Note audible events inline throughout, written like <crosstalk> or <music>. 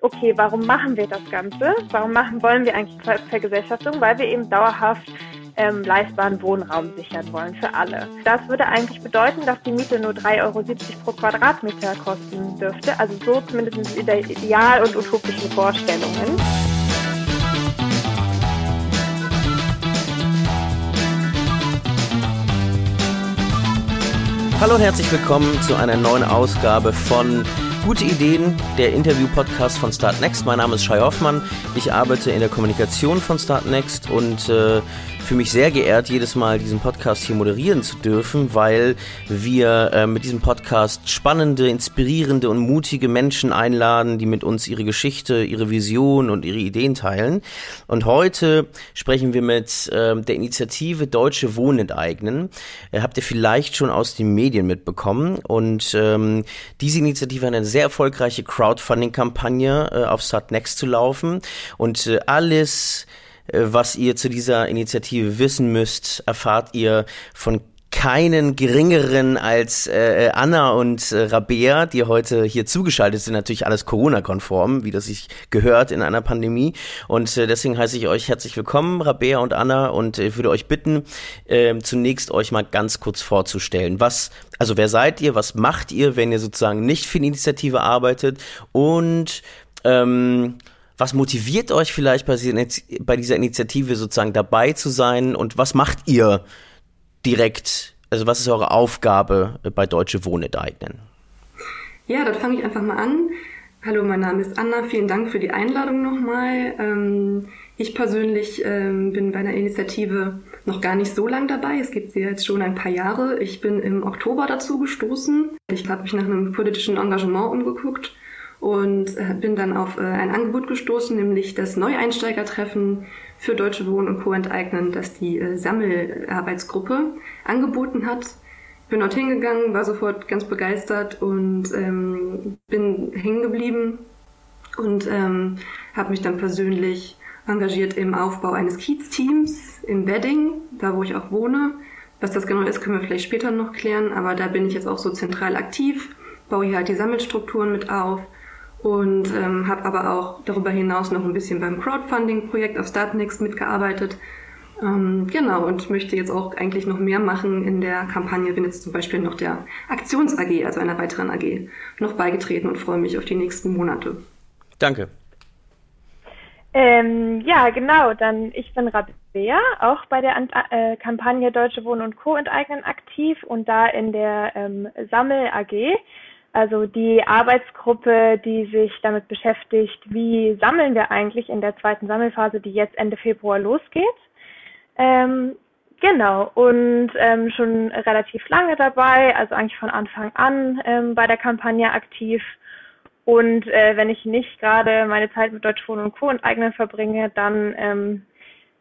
okay, warum machen wir das Ganze? Warum machen, wollen wir eigentlich Vergesellschaftung? Weil wir eben dauerhaft ähm, leistbaren Wohnraum sichern wollen für alle. Das würde eigentlich bedeuten, dass die Miete nur 3,70 Euro pro Quadratmeter kosten dürfte. Also so zumindest in der ideal- und utopischen Vorstellungen. Hallo und herzlich willkommen zu einer neuen Ausgabe von Gute Ideen, der Interview-Podcast von Startnext. Mein Name ist Shai Hoffmann. Ich arbeite in der Kommunikation von Startnext und äh, fühle mich sehr geehrt, jedes Mal diesen Podcast hier moderieren zu dürfen, weil wir äh, mit diesem Podcast spannende, inspirierende und mutige Menschen einladen, die mit uns ihre Geschichte, ihre Vision und ihre Ideen teilen. Und heute sprechen wir mit äh, der Initiative Deutsche Wohnen enteignen. Äh, habt ihr vielleicht schon aus den Medien mitbekommen. Und ähm, diese Initiative hat eine sehr erfolgreiche Crowdfunding-Kampagne äh, auf Startnext zu laufen. Und äh, alles äh, was ihr zu dieser Initiative wissen müsst, erfahrt ihr von keinen geringeren als äh, Anna und äh, Rabea, die heute hier zugeschaltet sind, natürlich alles Corona-konform, wie das sich gehört in einer Pandemie. Und äh, deswegen heiße ich euch herzlich willkommen, Rabea und Anna, und äh, würde euch bitten, äh, zunächst euch mal ganz kurz vorzustellen. Was, also wer seid ihr, was macht ihr, wenn ihr sozusagen nicht für die Initiative arbeitet und ähm, was motiviert euch vielleicht bei dieser Initiative sozusagen dabei zu sein und was macht ihr direkt? Also was ist eure Aufgabe bei Deutsche Wohnen enteignen? Ja, dann fange ich einfach mal an. Hallo, mein Name ist Anna. Vielen Dank für die Einladung nochmal. Ähm, ich persönlich ähm, bin bei der Initiative noch gar nicht so lang dabei. Es gibt sie jetzt schon ein paar Jahre. Ich bin im Oktober dazu gestoßen. Ich habe mich nach einem politischen Engagement umgeguckt und äh, bin dann auf äh, ein Angebot gestoßen, nämlich das Neueinsteigertreffen für Deutsche Wohnen und Co. enteignen, das die äh, Sammelarbeitsgruppe angeboten hat. Bin dort hingegangen, war sofort ganz begeistert und ähm, bin hängen geblieben und ähm, habe mich dann persönlich engagiert im Aufbau eines Kiez-Teams im Wedding, da wo ich auch wohne. Was das genau ist, können wir vielleicht später noch klären, aber da bin ich jetzt auch so zentral aktiv, baue hier halt die Sammelstrukturen mit auf und ähm, habe aber auch darüber hinaus noch ein bisschen beim Crowdfunding-Projekt auf Startnext mitgearbeitet. Ähm, genau, und möchte jetzt auch eigentlich noch mehr machen in der Kampagne. Bin jetzt zum Beispiel noch der Aktions-AG, also einer weiteren AG, noch beigetreten und freue mich auf die nächsten Monate. Danke. Ähm, ja, genau. Dann ich bin Rabea, auch bei der äh, Kampagne Deutsche Wohnen und Co. enteignen aktiv und da in der ähm, Sammel AG. Also die Arbeitsgruppe, die sich damit beschäftigt, wie sammeln wir eigentlich in der zweiten Sammelphase, die jetzt Ende Februar losgeht. Ähm, genau, und ähm, schon relativ lange dabei, also eigentlich von Anfang an ähm, bei der Kampagne aktiv. Und äh, wenn ich nicht gerade meine Zeit mit Deutsch Wohnen und Co. enteignen verbringe, dann ähm,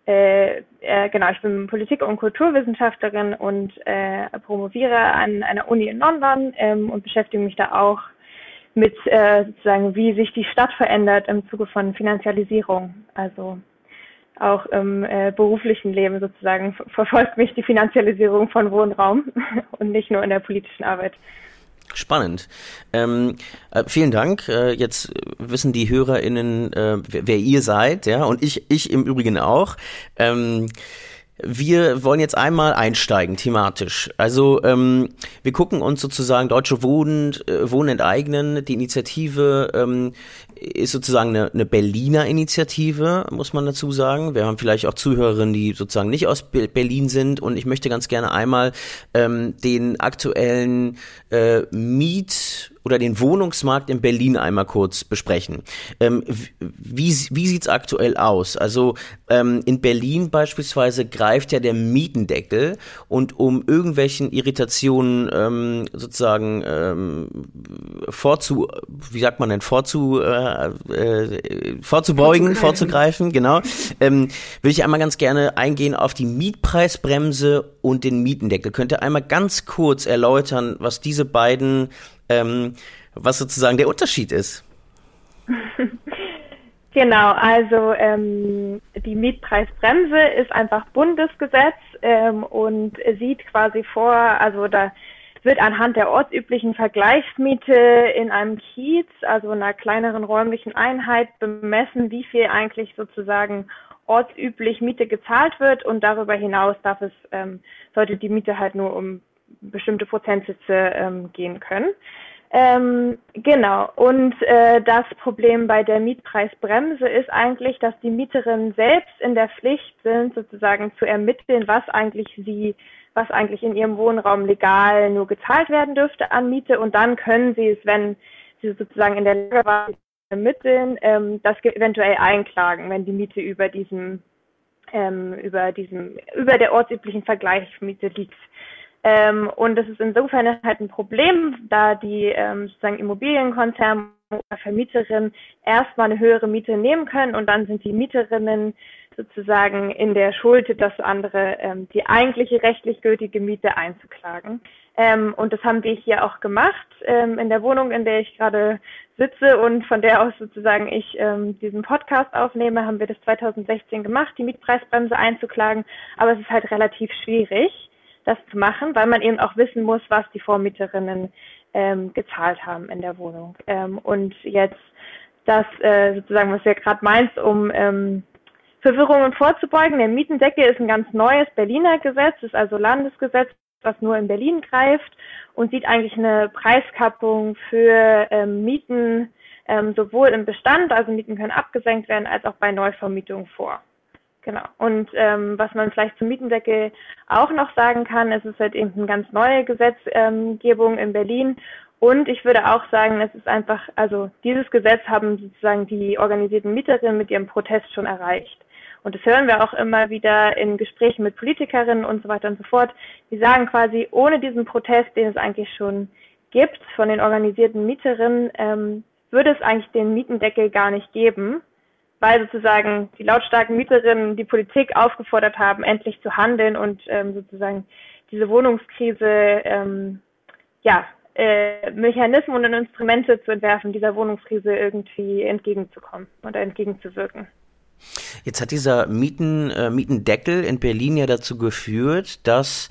äh, äh, genau, ich bin Politik- und Kulturwissenschaftlerin und äh, promoviere an einer Uni in London ähm, und beschäftige mich da auch mit äh, sozusagen, wie sich die Stadt verändert im Zuge von Finanzialisierung. Also auch im äh, beruflichen Leben sozusagen verfolgt mich die Finanzialisierung von Wohnraum <laughs> und nicht nur in der politischen Arbeit. Spannend. Ähm, äh, vielen Dank. Äh, jetzt wissen die HörerInnen, äh, wer, wer, ihr seid, ja, und ich, ich im Übrigen auch. Ähm, wir wollen jetzt einmal einsteigen thematisch. Also ähm, wir gucken uns sozusagen Deutsche Wohnen, äh, Wohnen enteignen, die Initiative ähm, ist sozusagen eine, eine Berliner Initiative, muss man dazu sagen. Wir haben vielleicht auch Zuhörerinnen, die sozusagen nicht aus Berlin sind und ich möchte ganz gerne einmal ähm, den aktuellen äh, Miet- oder den Wohnungsmarkt in Berlin einmal kurz besprechen. Ähm, wie wie sieht's aktuell aus? Also ähm, in Berlin beispielsweise greift ja der Mietendeckel und um irgendwelchen Irritationen ähm, sozusagen ähm, vorzu, wie sagt man denn, vorzu, äh, äh, vorzubeugen, vorzugreifen, genau, ähm, will ich einmal ganz gerne eingehen auf die Mietpreisbremse und den Mietendeckel. Könnt ihr einmal ganz kurz erläutern, was diese beiden ähm, was sozusagen der Unterschied ist. <laughs> Genau, also ähm, die Mietpreisbremse ist einfach Bundesgesetz ähm, und sieht quasi vor, also da wird anhand der ortsüblichen Vergleichsmiete in einem Kiez, also einer kleineren räumlichen Einheit, bemessen, wie viel eigentlich sozusagen ortsüblich Miete gezahlt wird und darüber hinaus darf es, ähm, sollte die Miete halt nur um bestimmte Prozentsätze ähm, gehen können. Ähm, genau. Und äh, das Problem bei der Mietpreisbremse ist eigentlich, dass die Mieterinnen selbst in der Pflicht sind, sozusagen zu ermitteln, was eigentlich sie, was eigentlich in ihrem Wohnraum legal nur gezahlt werden dürfte an Miete. Und dann können sie es, wenn sie sozusagen in der Lage waren, ermitteln, ähm, das eventuell einklagen, wenn die Miete über diesem ähm, über diesem über der ortsüblichen Vergleichsmiete liegt. Ähm, und das ist insofern halt ein Problem, da die ähm, sozusagen Immobilienkonzerne oder Vermieterinnen erstmal eine höhere Miete nehmen können und dann sind die Mieterinnen sozusagen in der Schuld, das andere, ähm, die eigentliche rechtlich gültige Miete einzuklagen. Ähm, und das haben wir hier auch gemacht ähm, in der Wohnung, in der ich gerade sitze und von der aus sozusagen ich ähm, diesen Podcast aufnehme, haben wir das 2016 gemacht, die Mietpreisbremse einzuklagen. Aber es ist halt relativ schwierig das zu machen, weil man eben auch wissen muss, was die Vormieterinnen ähm, gezahlt haben in der Wohnung. Ähm, und jetzt das äh, sozusagen, was ihr gerade meint, um ähm, Verwirrungen vorzubeugen. Der Mietendeckel ist ein ganz neues Berliner Gesetz, ist also Landesgesetz, was nur in Berlin greift und sieht eigentlich eine Preiskappung für ähm, Mieten ähm, sowohl im Bestand, also Mieten können abgesenkt werden, als auch bei Neuvermietung vor. Genau. Und ähm, was man vielleicht zum Mietendeckel auch noch sagen kann, es ist halt eben eine ganz neue Gesetzgebung in Berlin. Und ich würde auch sagen, es ist einfach, also dieses Gesetz haben sozusagen die organisierten Mieterinnen mit ihrem Protest schon erreicht. Und das hören wir auch immer wieder in Gesprächen mit Politikerinnen und so weiter und so fort. Die sagen quasi, ohne diesen Protest, den es eigentlich schon gibt von den organisierten Mieterinnen, ähm, würde es eigentlich den Mietendeckel gar nicht geben weil sozusagen die lautstarken Mieterinnen die Politik aufgefordert haben, endlich zu handeln und ähm, sozusagen diese Wohnungskrise, ähm, ja, äh, Mechanismen und Instrumente zu entwerfen, dieser Wohnungskrise irgendwie entgegenzukommen oder entgegenzuwirken. Jetzt hat dieser Mieten, äh, Mietendeckel in Berlin ja dazu geführt, dass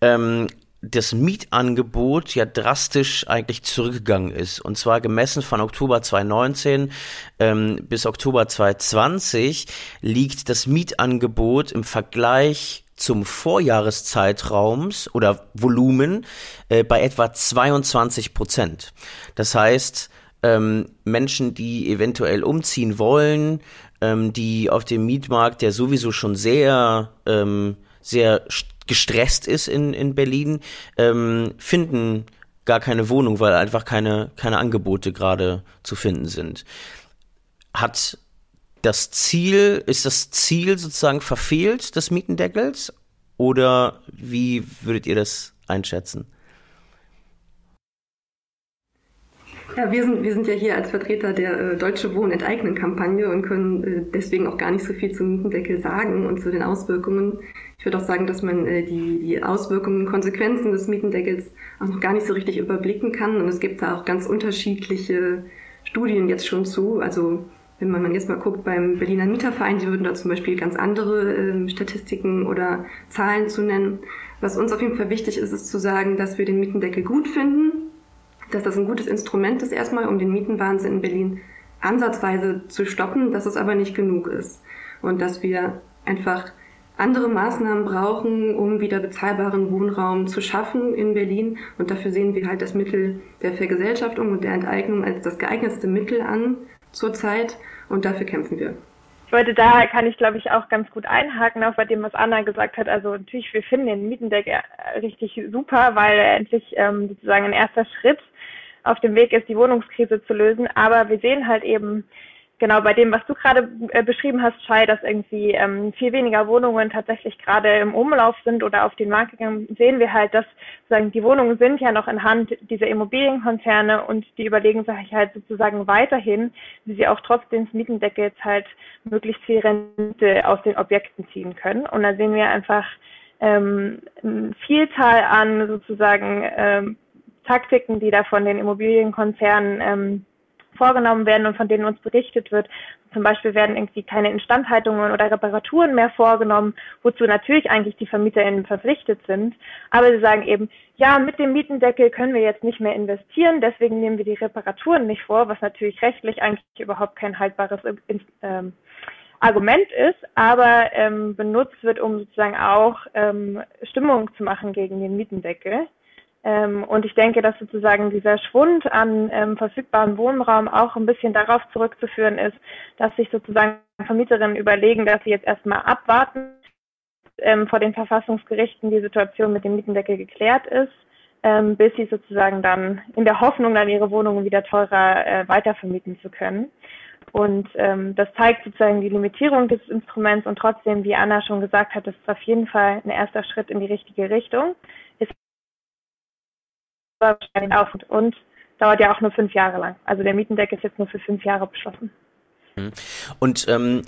ähm, das Mietangebot ja drastisch eigentlich zurückgegangen ist. Und zwar gemessen von Oktober 2019 ähm, bis Oktober 2020 liegt das Mietangebot im Vergleich zum Vorjahreszeitraums oder Volumen äh, bei etwa 22 Prozent. Das heißt, ähm, Menschen, die eventuell umziehen wollen, ähm, die auf dem Mietmarkt, der sowieso schon sehr, ähm, sehr gestresst ist in, in Berlin, ähm, finden gar keine Wohnung, weil einfach keine, keine Angebote gerade zu finden sind. Hat das Ziel, ist das Ziel sozusagen verfehlt des Mietendeckels? Oder wie würdet ihr das einschätzen? Ja, wir sind, wir sind ja hier als Vertreter der äh, Deutsche Wohnen enteignen Kampagne und können äh, deswegen auch gar nicht so viel zum Mietendeckel sagen und zu den Auswirkungen. Ich würde auch sagen, dass man äh, die, die Auswirkungen, Konsequenzen des Mietendeckels auch noch gar nicht so richtig überblicken kann. Und es gibt da auch ganz unterschiedliche Studien jetzt schon zu. Also wenn man jetzt mal guckt beim Berliner Mieterverein, die würden da zum Beispiel ganz andere äh, Statistiken oder Zahlen zu nennen. Was uns auf jeden Fall wichtig ist, ist zu sagen, dass wir den Mietendeckel gut finden, dass das ein gutes Instrument ist erstmal, um den Mietenwahnsinn in Berlin ansatzweise zu stoppen, dass es aber nicht genug ist. Und dass wir einfach andere Maßnahmen brauchen, um wieder bezahlbaren Wohnraum zu schaffen in Berlin. Und dafür sehen wir halt das Mittel der Vergesellschaftung und der Enteignung als das geeignetste Mittel an zurzeit. Und dafür kämpfen wir. Ich wollte da, kann ich glaube ich auch ganz gut einhaken, auch bei dem, was Anna gesagt hat. Also natürlich, wir finden den Mietendeckel richtig super, weil er endlich ähm, sozusagen ein erster Schritt auf dem Weg ist, die Wohnungskrise zu lösen. Aber wir sehen halt eben, genau bei dem, was du gerade äh, beschrieben hast, Shai, dass irgendwie ähm, viel weniger Wohnungen tatsächlich gerade im Umlauf sind oder auf den Markt gegangen, sehen wir halt, dass sozusagen die Wohnungen sind ja noch in Hand dieser Immobilienkonzerne und die überlegen sich halt sozusagen weiterhin, wie sie auch trotz des Mietendeckels halt möglichst viel Rente aus den Objekten ziehen können. Und da sehen wir einfach ähm, eine Vielzahl an sozusagen ähm, Taktiken, die da von den Immobilienkonzernen ähm, vorgenommen werden und von denen uns berichtet wird. Zum Beispiel werden irgendwie keine Instandhaltungen oder Reparaturen mehr vorgenommen, wozu natürlich eigentlich die VermieterInnen verpflichtet sind. Aber sie sagen eben, ja, mit dem Mietendeckel können wir jetzt nicht mehr investieren, deswegen nehmen wir die Reparaturen nicht vor, was natürlich rechtlich eigentlich überhaupt kein haltbares ähm, Argument ist, aber ähm, benutzt wird, um sozusagen auch ähm, Stimmung zu machen gegen den Mietendeckel. Ähm, und ich denke, dass sozusagen dieser Schwund an ähm, verfügbarem Wohnraum auch ein bisschen darauf zurückzuführen ist, dass sich sozusagen Vermieterinnen überlegen, dass sie jetzt erstmal abwarten, ähm, vor den Verfassungsgerichten die Situation mit dem Mietendeckel geklärt ist, ähm, bis sie sozusagen dann in der Hoffnung, dann ihre Wohnungen wieder teurer äh, weitervermieten zu können. Und ähm, das zeigt sozusagen die Limitierung des Instruments und trotzdem, wie Anna schon gesagt hat, ist es auf jeden Fall ein erster Schritt in die richtige Richtung. Ist auf und dauert ja auch nur fünf Jahre lang. Also der Mietendeck ist jetzt nur für fünf Jahre beschlossen. Mhm. Und ähm,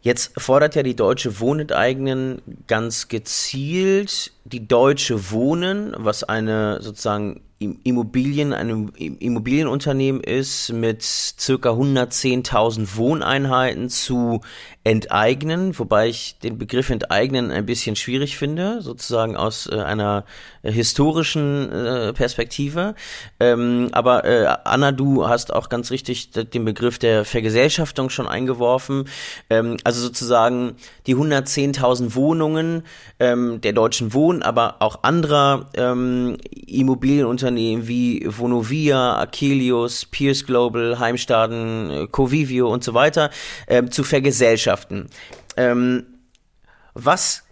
jetzt fordert ja die Deutsche Wohnenteignen ganz gezielt die Deutsche Wohnen, was eine sozusagen Immobilien, ein Immobilienunternehmen ist mit circa 110.000 Wohneinheiten zu enteignen, wobei ich den Begriff enteignen ein bisschen schwierig finde, sozusagen aus äh, einer historischen äh, Perspektive. Ähm, aber äh, Anna, du hast auch ganz richtig den Begriff der Vergesellschaftung schon eingeworfen. Ähm, also sozusagen die 110.000 Wohnungen ähm, der Deutschen Wohnen, aber auch anderer ähm, Immobilienunternehmen wie Vonovia, Akelius, Pierce Global, Heimstaden, äh, Covivio und so weiter ähm, zu vergesellschaften Gesellschaften. Ähm, was,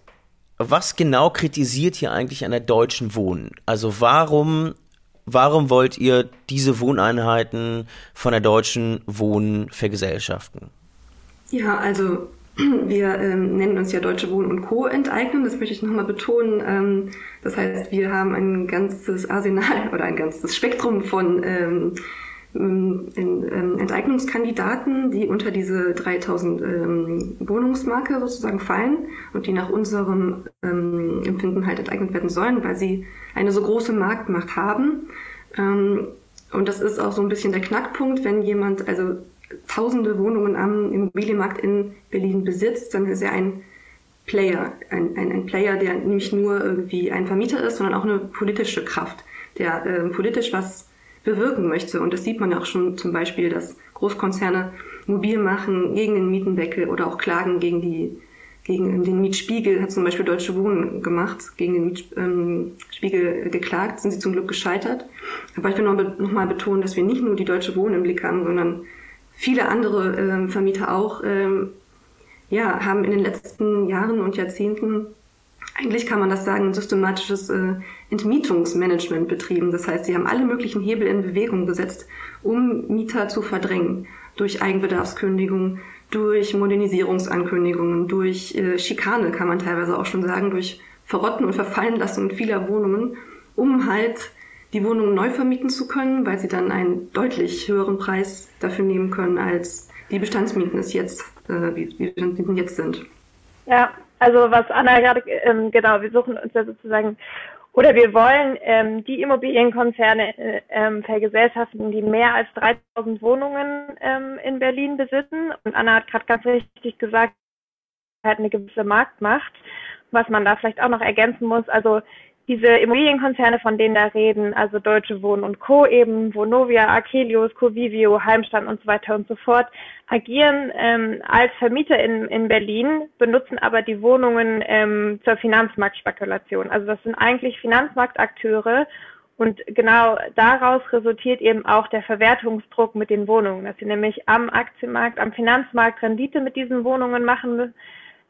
was genau kritisiert hier eigentlich an der Deutschen Wohnen? Also warum, warum wollt ihr diese Wohneinheiten von der Deutschen Wohnen vergesellschaften? Ja, also <clears throat> wir ähm, nennen uns ja Deutsche Wohnen und Co. enteignen, das möchte ich nochmal betonen. Ähm, das heißt, wir haben ein ganzes Arsenal <laughs> oder ein ganzes Spektrum von ähm, Enteignungskandidaten, die unter diese 3000 ähm, Wohnungsmarke sozusagen fallen und die nach unserem ähm, Empfinden halt enteignet werden sollen, weil sie eine so große Marktmacht haben. Ähm, und das ist auch so ein bisschen der Knackpunkt, wenn jemand also tausende Wohnungen am Immobilienmarkt in Berlin besitzt, dann ist er ein Player, ein, ein, ein Player, der nicht nur irgendwie ein Vermieter ist, sondern auch eine politische Kraft, der äh, politisch was bewirken möchte. Und das sieht man ja auch schon zum Beispiel, dass Großkonzerne mobil machen gegen den Mietendeckel oder auch klagen gegen die gegen den Mietspiegel hat zum Beispiel Deutsche Wohnen gemacht, gegen den Mietspiegel ähm, geklagt, sind sie zum Glück gescheitert. Aber ich will noch, noch mal betonen, dass wir nicht nur die Deutsche Wohnen im Blick haben, sondern viele andere ähm, Vermieter auch ähm, ja, haben in den letzten Jahren und Jahrzehnten eigentlich kann man das sagen, ein systematisches äh, Entmietungsmanagement betrieben. Das heißt, sie haben alle möglichen Hebel in Bewegung gesetzt, um Mieter zu verdrängen. Durch Eigenbedarfskündigung, durch Modernisierungsankündigungen, durch äh, Schikane kann man teilweise auch schon sagen, durch Verrotten und Verfallenlassen vieler Wohnungen, um halt die Wohnungen neu vermieten zu können, weil sie dann einen deutlich höheren Preis dafür nehmen können, als die Bestandsmieten es jetzt, äh, wie, wie jetzt sind. Ja, also was Anna gerade, ähm, genau, wir suchen uns ja sozusagen oder wir wollen ähm, die Immobilienkonzerne äh, ähm, vergesellschaften, die mehr als 3000 Wohnungen ähm, in Berlin besitzen. Und Anna hat gerade ganz richtig gesagt, hat eine gewisse Marktmacht. Was man da vielleicht auch noch ergänzen muss, also diese Immobilienkonzerne, von denen da reden, also Deutsche Wohnen und Co. eben, Vonovia, Akelius, Covivio, Heimstand und so weiter und so fort, agieren ähm, als Vermieter in, in Berlin, benutzen aber die Wohnungen ähm, zur Finanzmarktspekulation. Also das sind eigentlich Finanzmarktakteure und genau daraus resultiert eben auch der Verwertungsdruck mit den Wohnungen, dass sie nämlich am Aktienmarkt, am Finanzmarkt Rendite mit diesen Wohnungen machen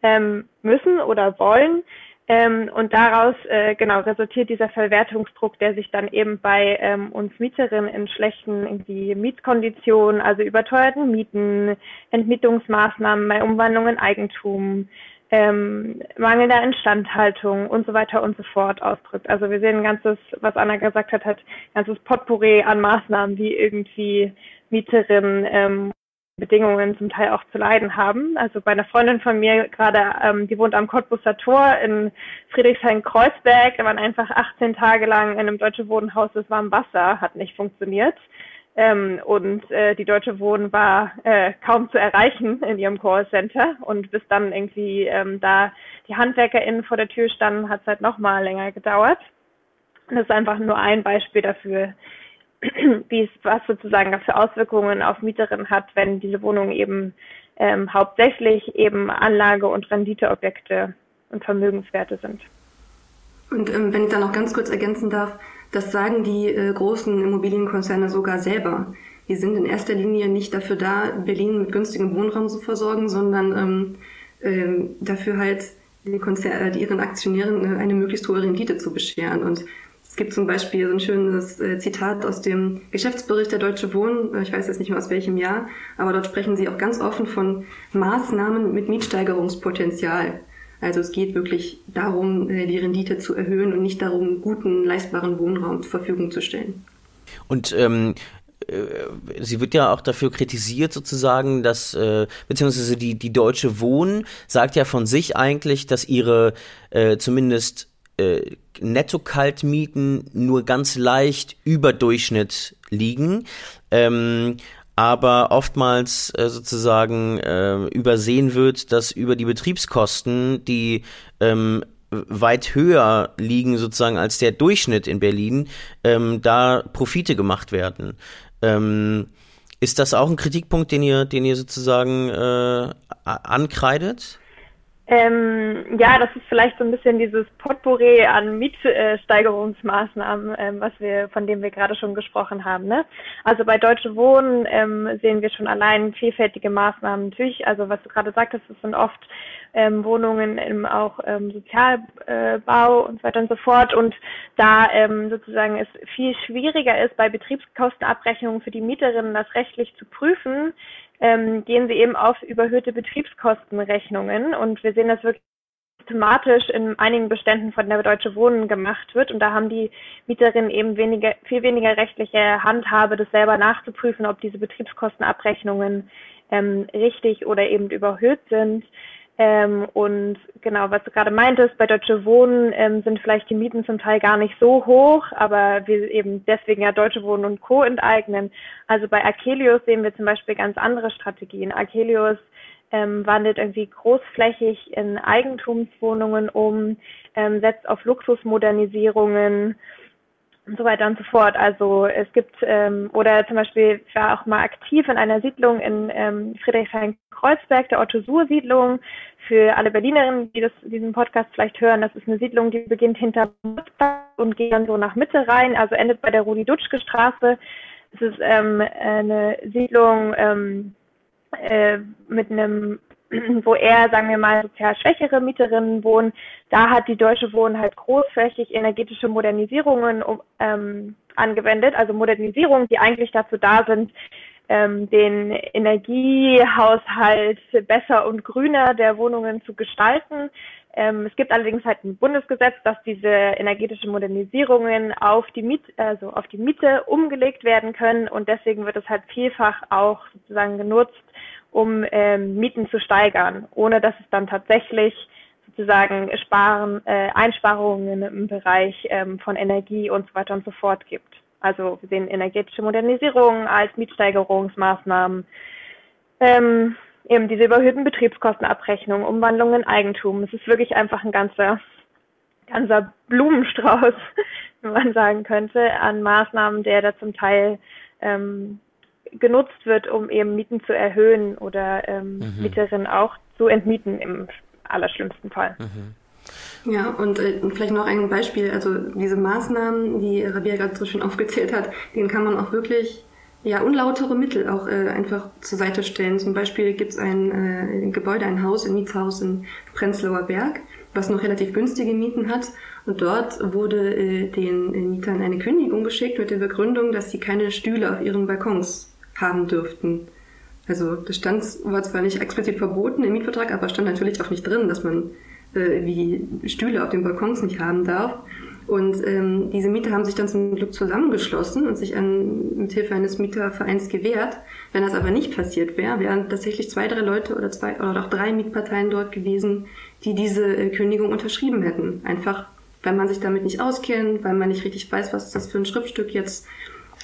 ähm, müssen oder wollen ähm, und daraus äh, genau resultiert dieser Verwertungsdruck, der sich dann eben bei ähm, uns Mieterinnen in schlechten irgendwie Mietkonditionen, also überteuerten Mieten, Entmietungsmaßnahmen bei Umwandlung in Eigentum, ähm, mangelnder Instandhaltung und so weiter und so fort ausdrückt. Also wir sehen ein ganzes, was Anna gesagt hat, hat ganzes Potpourri an Maßnahmen, die irgendwie Mieterinnen ähm, Bedingungen zum Teil auch zu leiden haben. Also bei einer Freundin von mir gerade, ähm, die wohnt am Cottbusser Tor in Friedrichshain-Kreuzberg, da waren einfach 18 Tage lang in einem deutschen Wohnhaus das warm Wasser, hat nicht funktioniert. Ähm, und äh, die Deutsche Wohnen war äh, kaum zu erreichen in ihrem Callcenter. Und bis dann irgendwie ähm, da die HandwerkerInnen vor der Tür standen, hat es halt noch mal länger gedauert. Das ist einfach nur ein Beispiel dafür, <clears throat> wie es was sozusagen für Auswirkungen auf Mieterinnen hat, wenn diese Wohnungen eben ähm, hauptsächlich eben Anlage- und Renditeobjekte und Vermögenswerte sind. Und ähm, wenn ich da noch ganz kurz ergänzen darf, das sagen die äh, großen Immobilienkonzerne sogar selber. Die sind in erster Linie nicht dafür da, Berlin mit günstigem Wohnraum zu versorgen, sondern ähm, äh, dafür halt die Konzerne, äh, ihren Aktionären äh, eine möglichst hohe Rendite zu bescheren. Und gibt zum Beispiel so ein schönes äh, Zitat aus dem Geschäftsbericht der Deutsche Wohnen, äh, ich weiß jetzt nicht mehr aus welchem Jahr, aber dort sprechen sie auch ganz offen von Maßnahmen mit Mietsteigerungspotenzial. Also es geht wirklich darum, äh, die Rendite zu erhöhen und nicht darum, guten, leistbaren Wohnraum zur Verfügung zu stellen. Und ähm, sie wird ja auch dafür kritisiert sozusagen, dass äh, beziehungsweise die die Deutsche Wohnen sagt ja von sich eigentlich, dass ihre äh, zumindest äh, Netto-Kaltmieten nur ganz leicht über Durchschnitt liegen. Ähm, aber oftmals äh, sozusagen äh, übersehen wird, dass über die Betriebskosten, die ähm, weit höher liegen sozusagen als der Durchschnitt in Berlin, ähm, da Profite gemacht werden. Ähm, ist das auch ein Kritikpunkt, den ihr, den ihr sozusagen äh, ankreidet? Ähm, ja, das ist vielleicht so ein bisschen dieses Potpourri an Mietsteigerungsmaßnahmen, ähm, was wir, von dem wir gerade schon gesprochen haben. Ne? Also bei Deutsche Wohnen ähm, sehen wir schon allein vielfältige Maßnahmen. Natürlich, also was du gerade sagtest, es sind oft ähm, Wohnungen im auch ähm, Sozialbau und so weiter und so fort. Und da ähm, sozusagen es viel schwieriger ist, bei Betriebskostenabrechnungen für die Mieterinnen das rechtlich zu prüfen, ähm, gehen sie eben auf überhöhte Betriebskostenrechnungen. Und wir sehen das wirklich systematisch in einigen Beständen von der Deutsche Wohnen gemacht wird. Und da haben die Mieterinnen eben weniger, viel weniger rechtliche Handhabe, das selber nachzuprüfen, ob diese Betriebskostenabrechnungen ähm, richtig oder eben überhöht sind. Ähm, und genau, was du gerade meintest, bei Deutsche Wohnen ähm, sind vielleicht die Mieten zum Teil gar nicht so hoch, aber wir eben deswegen ja Deutsche Wohnen und Co. enteignen. Also bei Akelius sehen wir zum Beispiel ganz andere Strategien. Akelius ähm, wandelt irgendwie großflächig in Eigentumswohnungen um, ähm, setzt auf Luxusmodernisierungen und so weiter und so fort. Also es gibt, ähm, oder zum Beispiel, ich war auch mal aktiv in einer Siedlung in ähm, Friedrichshain-Kreuzberg, der Otto-Suhr-Siedlung. Für alle Berlinerinnen, die das, diesen Podcast vielleicht hören, das ist eine Siedlung, die beginnt hinter und geht dann so nach Mitte rein, also endet bei der Rudi-Dutschke-Straße. Es ist ähm, eine Siedlung ähm, äh, mit einem <clears throat> wo eher, sagen wir mal, sozial schwächere Mieterinnen wohnen, da hat die Deutsche Wohnen halt großflächig energetische Modernisierungen ähm, angewendet, also Modernisierungen, die eigentlich dazu da sind, ähm, den Energiehaushalt besser und grüner der Wohnungen zu gestalten. Ähm, es gibt allerdings halt ein Bundesgesetz, dass diese energetische Modernisierungen auf die Miet, also auf die Miete umgelegt werden können und deswegen wird es halt vielfach auch sozusagen genutzt, um ähm, Mieten zu steigern, ohne dass es dann tatsächlich sozusagen Sparen, äh, Einsparungen im Bereich ähm, von Energie und so weiter und so fort gibt. Also wir sehen energetische Modernisierung als Mietsteigerungsmaßnahmen, ähm, eben diese überhöhten Betriebskostenabrechnungen, Umwandlung in Eigentum. Es ist wirklich einfach ein ganzer, ganzer Blumenstrauß, <laughs> wenn man sagen könnte, an Maßnahmen, der da zum Teil ähm, genutzt wird, um eben Mieten zu erhöhen oder ähm, mhm. Mieterinnen auch zu entmieten im allerschlimmsten Fall. Mhm. Ja, und äh, vielleicht noch ein Beispiel, also diese Maßnahmen, die Rabia gerade so schön <laughs> aufgezählt hat, denen kann man auch wirklich ja, unlautere Mittel auch äh, einfach zur Seite stellen. Zum Beispiel gibt es ein, äh, ein Gebäude, ein Haus, ein Mietshaus in Prenzlauer Berg, was noch relativ günstige Mieten hat. Und dort wurde äh, den Mietern eine Kündigung geschickt mit der Begründung, dass sie keine Stühle auf ihren Balkons haben dürften. Also das stand, war zwar nicht explizit verboten im Mietvertrag, aber stand natürlich auch nicht drin, dass man äh, wie Stühle auf den Balkons nicht haben darf. Und ähm, diese Mieter haben sich dann zum Glück zusammengeschlossen und sich an, mit Hilfe eines Mietervereins gewehrt. Wenn das aber nicht passiert wäre, wären tatsächlich zwei, drei Leute oder zwei oder auch drei Mietparteien dort gewesen, die diese äh, Kündigung unterschrieben hätten. Einfach, weil man sich damit nicht auskennt, weil man nicht richtig weiß, was ist das für ein Schriftstück jetzt.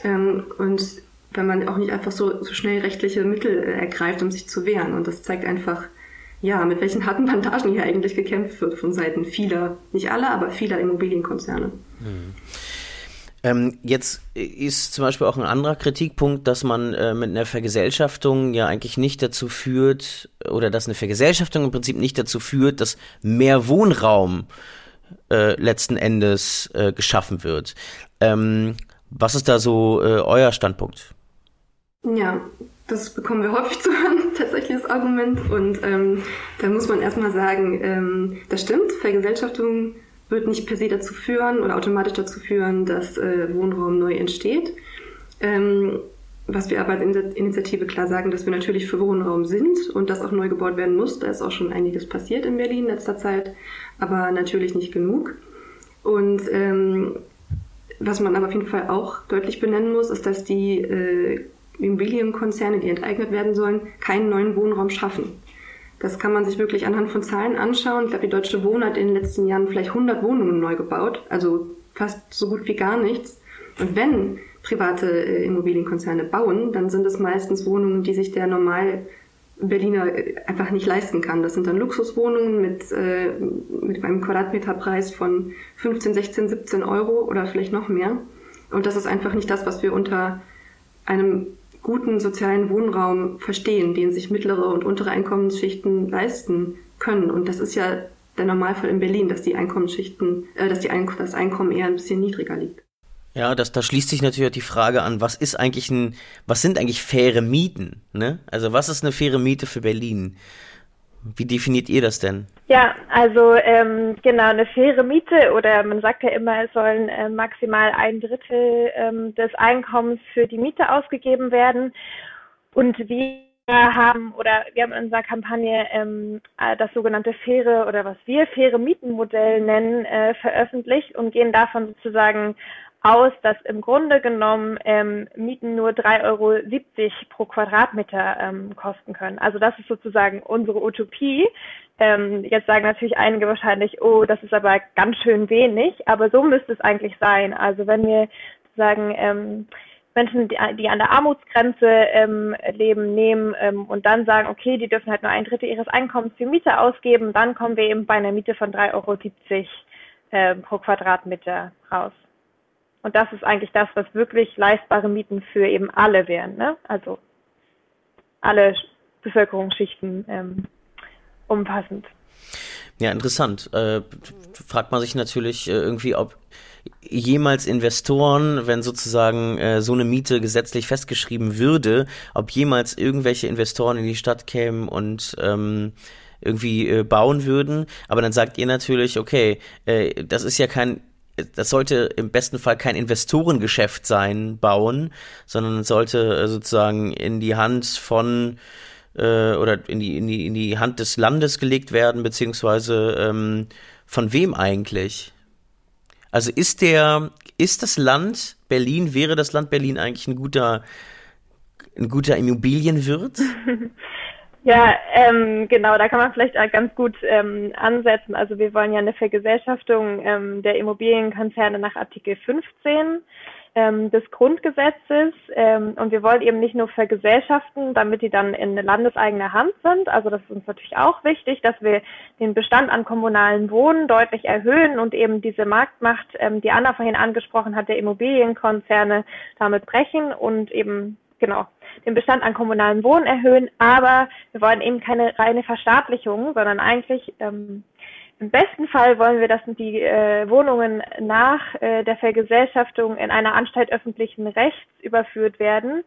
Ähm, und wenn man auch nicht einfach so, so schnell rechtliche Mittel äh, ergreift, um sich zu wehren. Und das zeigt einfach, ja, mit welchen harten Bandagen hier eigentlich gekämpft wird von Seiten vieler, nicht aller, aber vieler Immobilienkonzerne. Mhm. Ähm, jetzt ist zum Beispiel auch ein anderer Kritikpunkt, dass man äh, mit einer Vergesellschaftung ja eigentlich nicht dazu führt, oder dass eine Vergesellschaftung im Prinzip nicht dazu führt, dass mehr Wohnraum äh, letzten Endes äh, geschaffen wird. Ähm, was ist da so äh, euer Standpunkt? Ja, das bekommen wir häufig zu hören, <laughs> tatsächlich das Argument. Und ähm, da muss man erstmal sagen, ähm, das stimmt, Vergesellschaftung wird nicht per se dazu führen oder automatisch dazu führen, dass äh, Wohnraum neu entsteht. Ähm, was wir aber als Initiative klar sagen, dass wir natürlich für Wohnraum sind und dass auch neu gebaut werden muss. Da ist auch schon einiges passiert in Berlin in letzter Zeit, aber natürlich nicht genug. Und ähm, was man aber auf jeden Fall auch deutlich benennen muss, ist, dass die äh, Immobilienkonzerne, die enteignet werden sollen, keinen neuen Wohnraum schaffen. Das kann man sich wirklich anhand von Zahlen anschauen. Ich glaube, die Deutsche Wohnen hat in den letzten Jahren vielleicht 100 Wohnungen neu gebaut, also fast so gut wie gar nichts. Und wenn private äh, Immobilienkonzerne bauen, dann sind es meistens Wohnungen, die sich der normal Berliner äh, einfach nicht leisten kann. Das sind dann Luxuswohnungen mit, äh, mit einem Quadratmeterpreis von 15, 16, 17 Euro oder vielleicht noch mehr. Und das ist einfach nicht das, was wir unter einem guten sozialen Wohnraum verstehen, den sich mittlere und untere Einkommensschichten leisten können. Und das ist ja der Normalfall in Berlin, dass die Einkommensschichten, äh, dass die Ein das Einkommen eher ein bisschen niedriger liegt. Ja, das, da schließt sich natürlich die Frage an, was ist eigentlich ein, was sind eigentlich faire Mieten? Ne? Also was ist eine faire Miete für Berlin? Wie definiert ihr das denn? Ja, also ähm, genau, eine faire Miete oder man sagt ja immer, es sollen äh, maximal ein Drittel ähm, des Einkommens für die Miete ausgegeben werden. Und wir haben oder wir haben in unserer Kampagne ähm, äh, das sogenannte faire oder was wir faire Mietenmodell nennen, äh, veröffentlicht und gehen davon sozusagen aus, dass im Grunde genommen ähm, Mieten nur 3,70 Euro pro Quadratmeter ähm, kosten können. Also das ist sozusagen unsere Utopie. Ähm, jetzt sagen natürlich einige wahrscheinlich, oh, das ist aber ganz schön wenig, aber so müsste es eigentlich sein. Also wenn wir sagen, ähm, Menschen, die, an der Armutsgrenze ähm, leben, nehmen ähm, und dann sagen, okay, die dürfen halt nur ein Drittel ihres Einkommens für Miete ausgeben, dann kommen wir eben bei einer Miete von 3,70 Euro äh, pro Quadratmeter raus. Und das ist eigentlich das, was wirklich leistbare Mieten für eben alle wären. Ne? Also alle Bevölkerungsschichten ähm, umfassend. Ja, interessant. Äh, fragt man sich natürlich äh, irgendwie, ob jemals Investoren, wenn sozusagen äh, so eine Miete gesetzlich festgeschrieben würde, ob jemals irgendwelche Investoren in die Stadt kämen und ähm, irgendwie äh, bauen würden. Aber dann sagt ihr natürlich, okay, äh, das ist ja kein das sollte im besten Fall kein Investorengeschäft sein, bauen, sondern sollte äh, sozusagen in die Hand von äh, oder in die, in, die, in die Hand des Landes gelegt werden, beziehungsweise ähm, von wem eigentlich? Also ist der, ist das Land Berlin, wäre das Land Berlin eigentlich ein guter, ein guter Immobilienwirt? <laughs> Ja, ähm, genau, da kann man vielleicht ganz gut ähm, ansetzen. Also wir wollen ja eine Vergesellschaftung ähm, der Immobilienkonzerne nach Artikel 15 ähm, des Grundgesetzes ähm, und wir wollen eben nicht nur vergesellschaften, damit die dann in landeseigener Hand sind. Also das ist uns natürlich auch wichtig, dass wir den Bestand an kommunalen Wohnen deutlich erhöhen und eben diese Marktmacht, ähm, die Anna vorhin angesprochen hat, der Immobilienkonzerne damit brechen und eben genau den Bestand an kommunalen Wohnen erhöhen, aber wir wollen eben keine reine Verstaatlichung, sondern eigentlich ähm, im besten Fall wollen wir, dass die äh, Wohnungen nach äh, der Vergesellschaftung in einer Anstalt öffentlichen Rechts überführt werden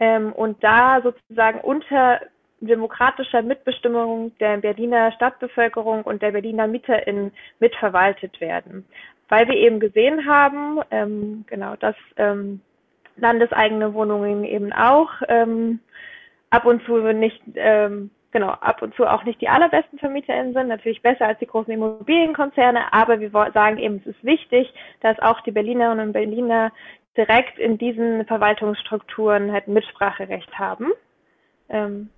ähm, und da sozusagen unter demokratischer Mitbestimmung der Berliner Stadtbevölkerung und der Berliner MieterInnen mitverwaltet werden. Weil wir eben gesehen haben, ähm, genau, dass ähm, landeseigene Wohnungen eben auch. Ähm, ab und zu nicht, ähm, genau, ab und zu auch nicht die allerbesten VermieterInnen sind, natürlich besser als die großen Immobilienkonzerne, aber wir sagen eben, es ist wichtig, dass auch die Berlinerinnen und Berliner direkt in diesen Verwaltungsstrukturen halt Mitspracherecht haben. Ähm,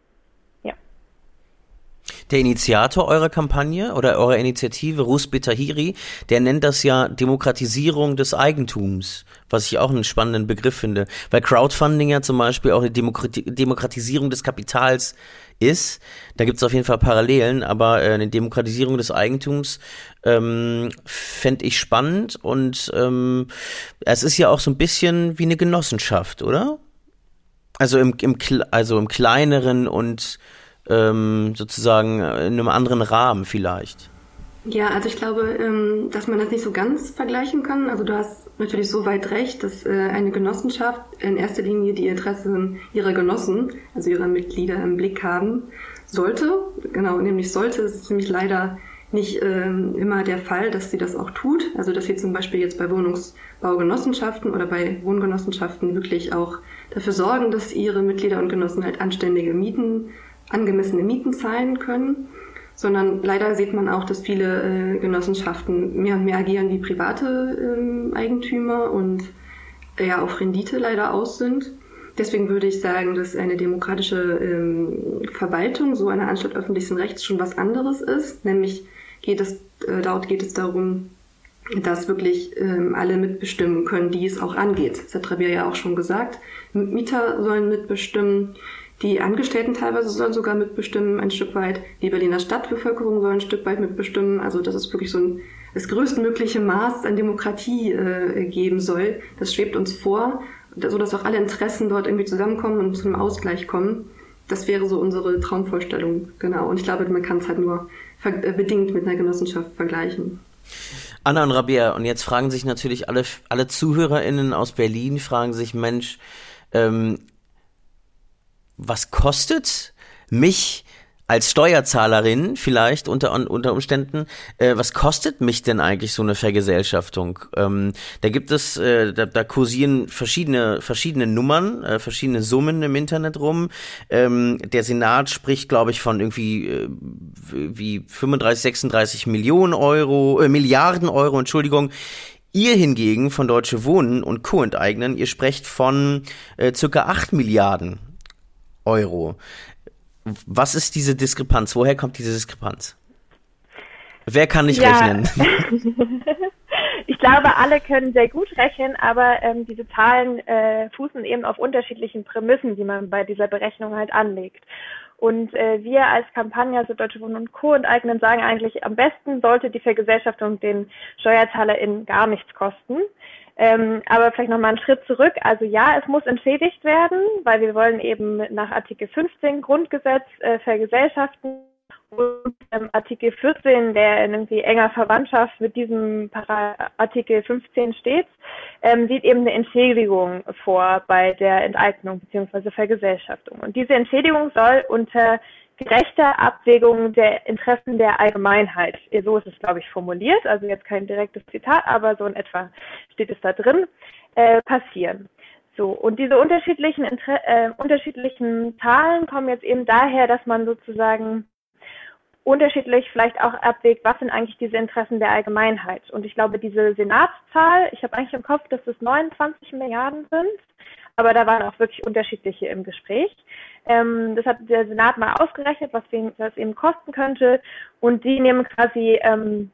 Der Initiator eurer Kampagne oder eurer Initiative, Rus Betahiri, der nennt das ja Demokratisierung des Eigentums, was ich auch einen spannenden Begriff finde, weil Crowdfunding ja zum Beispiel auch die Demokratisierung des Kapitals ist. Da gibt es auf jeden Fall Parallelen, aber äh, eine Demokratisierung des Eigentums ähm, fände ich spannend und ähm, es ist ja auch so ein bisschen wie eine Genossenschaft, oder? Also im, im, also im kleineren und ähm, sozusagen in einem anderen Rahmen vielleicht. Ja, also ich glaube, ähm, dass man das nicht so ganz vergleichen kann. Also du hast natürlich so weit recht, dass äh, eine Genossenschaft in erster Linie die Interessen ihrer Genossen, also ihrer Mitglieder im Blick haben sollte. Genau, nämlich sollte. Es ist nämlich leider nicht ähm, immer der Fall, dass sie das auch tut. Also dass sie zum Beispiel jetzt bei Wohnungsbaugenossenschaften oder bei Wohngenossenschaften wirklich auch dafür sorgen, dass ihre Mitglieder und Genossen halt anständige Mieten, angemessene Mieten zahlen können sondern leider sieht man auch, dass viele äh, Genossenschaften mehr und mehr agieren wie private ähm, Eigentümer und äh, ja auf Rendite leider aus sind. Deswegen würde ich sagen, dass eine demokratische ähm, Verwaltung, so eine Anstalt öffentlichen Rechts, schon was anderes ist. Nämlich geht es, äh, dort geht es darum, dass wirklich ähm, alle mitbestimmen können, die es auch angeht. Das hat Rabia ja auch schon gesagt. Mieter sollen mitbestimmen, die Angestellten teilweise sollen sogar mitbestimmen, ein Stück weit. Die Berliner Stadtbevölkerung soll ein Stück weit mitbestimmen. Also dass es wirklich so ein, das größtmögliche Maß an Demokratie äh, geben soll. Das schwebt uns vor, so dass auch alle Interessen dort irgendwie zusammenkommen und zu einem Ausgleich kommen. Das wäre so unsere Traumvorstellung, genau. Und ich glaube, man kann es halt nur äh, bedingt mit einer Genossenschaft vergleichen. Anna und Rabia, und jetzt fragen sich natürlich alle, alle ZuhörerInnen aus Berlin, fragen sich, Mensch, ähm, was kostet mich als Steuerzahlerin vielleicht unter, unter Umständen, äh, was kostet mich denn eigentlich so eine Vergesellschaftung? Ähm, da gibt es, äh, da, da kursieren verschiedene, verschiedene Nummern, äh, verschiedene Summen im Internet rum. Ähm, der Senat spricht, glaube ich, von irgendwie äh, wie 35, 36 Millionen Euro, äh, Milliarden Euro, Entschuldigung. Ihr hingegen von Deutsche Wohnen und Co. enteignen, ihr sprecht von äh, circa 8 Milliarden Euro. Was ist diese Diskrepanz? Woher kommt diese Diskrepanz? Wer kann nicht ja. rechnen? <laughs> ich glaube, alle können sehr gut rechnen, aber ähm, diese Zahlen äh, fußen eben auf unterschiedlichen Prämissen, die man bei dieser Berechnung halt anlegt. Und äh, wir als Kampagne, also Deutsche Wohnen und Co. enteignen, sagen eigentlich, am besten sollte die Vergesellschaftung den SteuerzahlerInnen gar nichts kosten. Ähm, aber vielleicht nochmal einen Schritt zurück. Also ja, es muss entschädigt werden, weil wir wollen eben nach Artikel 15 Grundgesetz äh, vergesellschaften und ähm, Artikel 14, der in irgendwie enger Verwandtschaft mit diesem Para Artikel 15 steht, ähm, sieht eben eine Entschädigung vor bei der Enteignung bzw. Vergesellschaftung. Und diese Entschädigung soll unter gerechter Abwägung der Interessen der Allgemeinheit. So ist es, glaube ich, formuliert. Also jetzt kein direktes Zitat, aber so in etwa steht es da drin, äh, passieren. So, und diese unterschiedlichen, äh, unterschiedlichen Zahlen kommen jetzt eben daher, dass man sozusagen unterschiedlich vielleicht auch abwägt, was sind eigentlich diese Interessen der Allgemeinheit. Und ich glaube, diese Senatszahl, ich habe eigentlich im Kopf, dass es 29 Milliarden sind, aber da waren auch wirklich unterschiedliche im Gespräch. Ähm, das hat der Senat mal ausgerechnet, was das eben kosten könnte. Und die nehmen quasi ähm,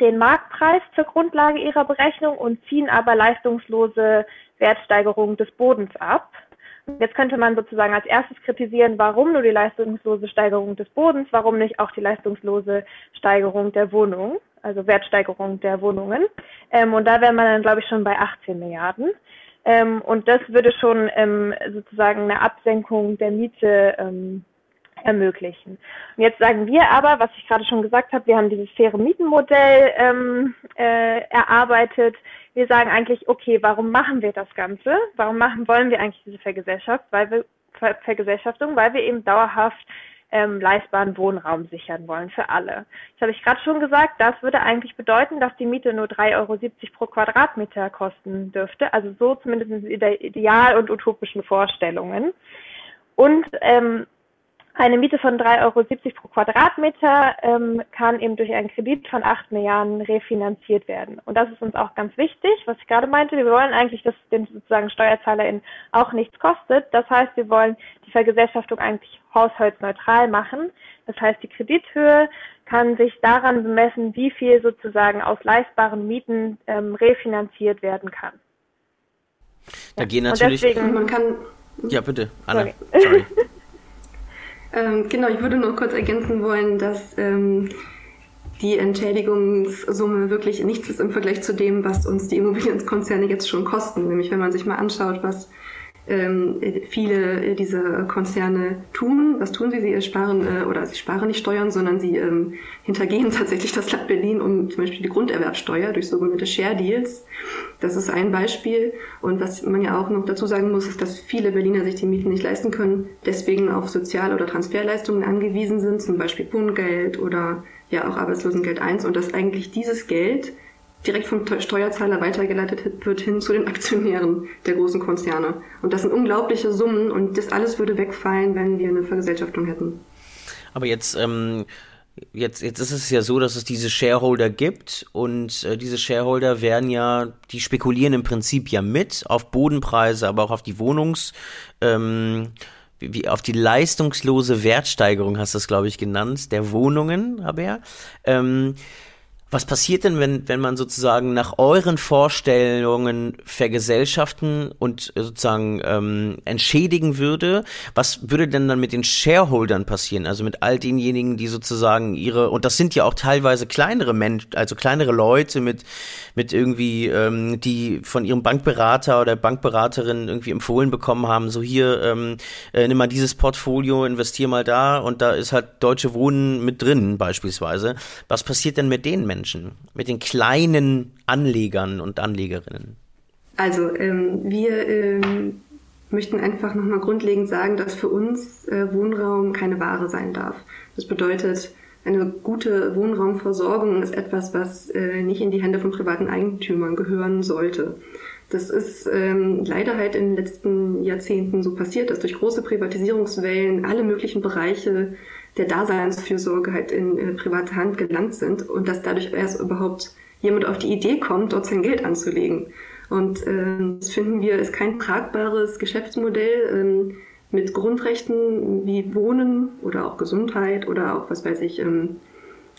den Marktpreis zur Grundlage ihrer Berechnung und ziehen aber leistungslose Wertsteigerungen des Bodens ab. Jetzt könnte man sozusagen als erstes kritisieren, warum nur die leistungslose Steigerung des Bodens, warum nicht auch die leistungslose Steigerung der Wohnung, also Wertsteigerung der Wohnungen. Ähm, und da wäre man dann, glaube ich, schon bei 18 Milliarden. Ähm, und das würde schon ähm, sozusagen eine Absenkung der Miete ähm, ermöglichen. Und jetzt sagen wir aber, was ich gerade schon gesagt habe, wir haben dieses faire Mietenmodell ähm, äh, erarbeitet. Wir sagen eigentlich, okay, warum machen wir das Ganze? Warum machen wollen wir eigentlich diese Vergesellschaft? Weil wir Ver Vergesellschaftung, weil wir eben dauerhaft ähm, leistbaren Wohnraum sichern wollen für alle. Das habe ich gerade schon gesagt, das würde eigentlich bedeuten, dass die Miete nur 3,70 Euro pro Quadratmeter kosten dürfte. Also so zumindest in ideal und utopischen Vorstellungen. Und ähm, Eine Miete von 3,70 Euro pro Quadratmeter ähm, kann eben durch einen Kredit von 8 Milliarden refinanziert werden. Und das ist uns auch ganz wichtig, was ich gerade meinte. Wir wollen eigentlich, dass den sozusagen SteuerzahlerInnen auch nichts kostet. Das heißt, wir wollen die Vergesellschaftung eigentlich haushaltsneutral machen. Das heißt, die Kredithöhe kann sich daran bemessen, wie viel sozusagen aus leistbaren Mieten ähm, refinanziert werden kann. Da ja. gehen natürlich. Und deswegen, man kann. Ja, bitte, Anna. Sorry. Sorry. <laughs> Ähm, genau, ich würde nur kurz ergänzen wollen, dass ähm, die Entschädigungssumme wirklich nichts ist im Vergleich zu dem, was uns die Immobilienkonzerne jetzt schon kosten. Nämlich wenn man sich mal anschaut, was ähm, viele dieser Konzerne tun. Was tun sie? Sie sparen äh, oder sie sparen nicht Steuern, sondern sie ähm, <laughs> hintergehen tatsächlich das Land Berlin um zum Beispiel die Grunderwerbsteuer durch sogenannte Share Deals. Das ist ein Beispiel. Und was man ja auch noch dazu sagen muss, ist, dass viele Berliner sich die Mieten nicht leisten können, deswegen auf Sozial- oder Transferleistungen angewiesen sind, zum Beispiel Wohngeld oder ja auch Arbeitslosengeld 1 und dass eigentlich dieses Geld direkt vom Steuerzahler weitergeleitet wird hin zu den Aktionären der großen Konzerne. Und das sind unglaubliche Summen und das alles würde wegfallen, wenn wir eine Vergesellschaftung hätten. Aber jetzt, ähm, jetzt, jetzt ist es ja so, dass es diese Shareholder gibt und äh, diese Shareholder werden ja, die spekulieren im Prinzip ja mit auf Bodenpreise, aber auch auf die Wohnungs, ähm, wie auf die leistungslose Wertsteigerung hast du es, glaube ich, genannt, der Wohnungen, aber ja. Ähm, was passiert denn, wenn, wenn man sozusagen nach euren Vorstellungen vergesellschaften und sozusagen ähm, entschädigen würde? Was würde denn dann mit den Shareholdern passieren? Also mit all denjenigen, die sozusagen ihre, und das sind ja auch teilweise kleinere Menschen, also kleinere Leute mit, mit irgendwie, ähm, die von ihrem Bankberater oder Bankberaterin irgendwie empfohlen bekommen haben, so hier, ähm, äh, nimm mal dieses Portfolio, investier mal da und da ist halt Deutsche Wohnen mit drin beispielsweise. Was passiert denn mit den Menschen? Menschen, mit den kleinen Anlegern und Anlegerinnen? Also ähm, wir ähm, möchten einfach nochmal grundlegend sagen, dass für uns äh, Wohnraum keine Ware sein darf. Das bedeutet, eine gute Wohnraumversorgung ist etwas, was äh, nicht in die Hände von privaten Eigentümern gehören sollte. Das ist ähm, leider halt in den letzten Jahrzehnten so passiert, dass durch große Privatisierungswellen alle möglichen Bereiche der Daseinsfürsorge halt in äh, private Hand gelangt sind und dass dadurch erst überhaupt jemand auf die Idee kommt, dort sein Geld anzulegen. Und äh, das finden wir ist kein tragbares Geschäftsmodell ähm, mit Grundrechten wie Wohnen oder auch Gesundheit oder auch, was weiß ich, ähm,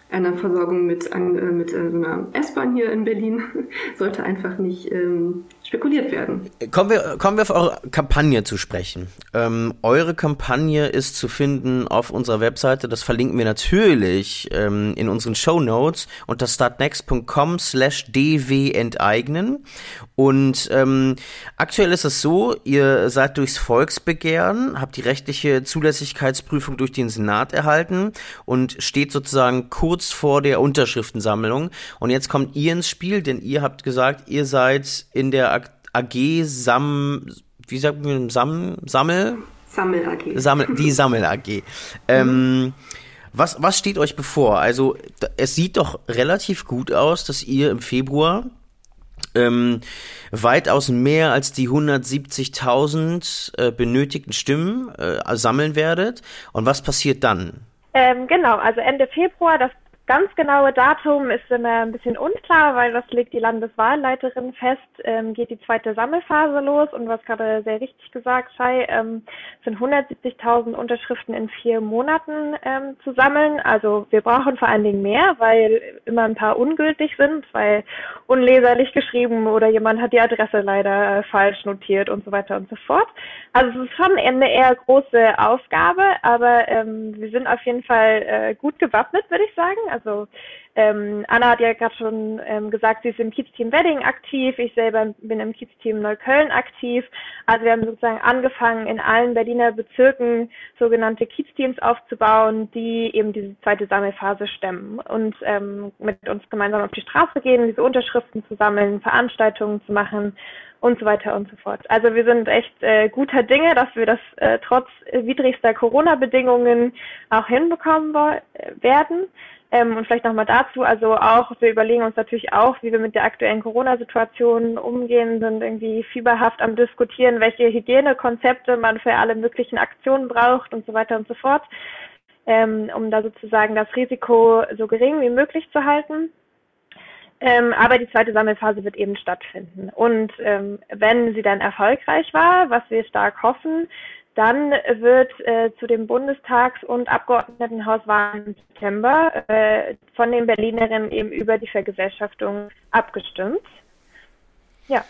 einer Versorgung mit, äh, mit äh, so einer S-Bahn hier in Berlin <laughs> sollte einfach nicht ähm, spekuliert werden. Kommen wir, kommen wir auf eure Kampagne zu sprechen. Ähm, eure Kampagne ist zu finden auf unserer Webseite. Das verlinken wir natürlich ähm, in unseren Show Notes unter startnext.com slash dw enteignen. Und ähm, aktuell ist es so, ihr seid durchs Volksbegehren, habt die rechtliche Zulässigkeitsprüfung durch den Senat erhalten und steht sozusagen kurz vor der Unterschriftensammlung. Und jetzt kommt ihr ins Spiel, denn ihr habt gesagt, ihr seid in der AG Sam, wie sagt man, Sam, Sammel? Sammel AG. Sammel, die <laughs> Sammel AG. Ähm, was, was steht euch bevor? Also, es sieht doch relativ gut aus, dass ihr im Februar ähm, weitaus mehr als die 170.000 äh, benötigten Stimmen äh, sammeln werdet. Und was passiert dann? Ähm, genau, also Ende Februar, das ganz genaue Datum ist immer ein bisschen unklar, weil das legt die Landeswahlleiterin fest, ähm, geht die zweite Sammelphase los und was gerade sehr richtig gesagt sei, ähm, sind 170.000 Unterschriften in vier Monaten ähm, zu sammeln. Also wir brauchen vor allen Dingen mehr, weil immer ein paar ungültig sind, weil unleserlich geschrieben oder jemand hat die Adresse leider äh, falsch notiert und so weiter und so fort. Also es ist schon eine eher große Aufgabe, aber ähm, wir sind auf jeden Fall äh, gut gewappnet, würde ich sagen. Also ähm, Anna hat ja gerade schon ähm, gesagt, sie ist im Kiez-Team Wedding aktiv. Ich selber bin im Kiez-Team Neukölln aktiv. Also wir haben sozusagen angefangen, in allen Berliner Bezirken sogenannte Kiez-Teams aufzubauen, die eben diese zweite Sammelphase stemmen und ähm, mit uns gemeinsam auf die Straße gehen, diese Unterschriften zu sammeln, Veranstaltungen zu machen und so weiter und so fort. Also wir sind echt äh, guter Dinge, dass wir das äh, trotz widrigster Corona-Bedingungen auch hinbekommen werden. Ähm, und vielleicht nochmal dazu, also auch, wir überlegen uns natürlich auch, wie wir mit der aktuellen Corona-Situation umgehen, sind irgendwie fieberhaft am diskutieren, welche Hygienekonzepte man für alle möglichen Aktionen braucht und so weiter und so fort, ähm, um da sozusagen das Risiko so gering wie möglich zu halten. Ähm, aber die zweite Sammelphase wird eben stattfinden. Und ähm, wenn sie dann erfolgreich war, was wir stark hoffen, dann wird äh, zu dem Bundestags- und Abgeordnetenhauswahlen im September äh, von den Berlinerinnen eben über die Vergesellschaftung abgestimmt. Ja.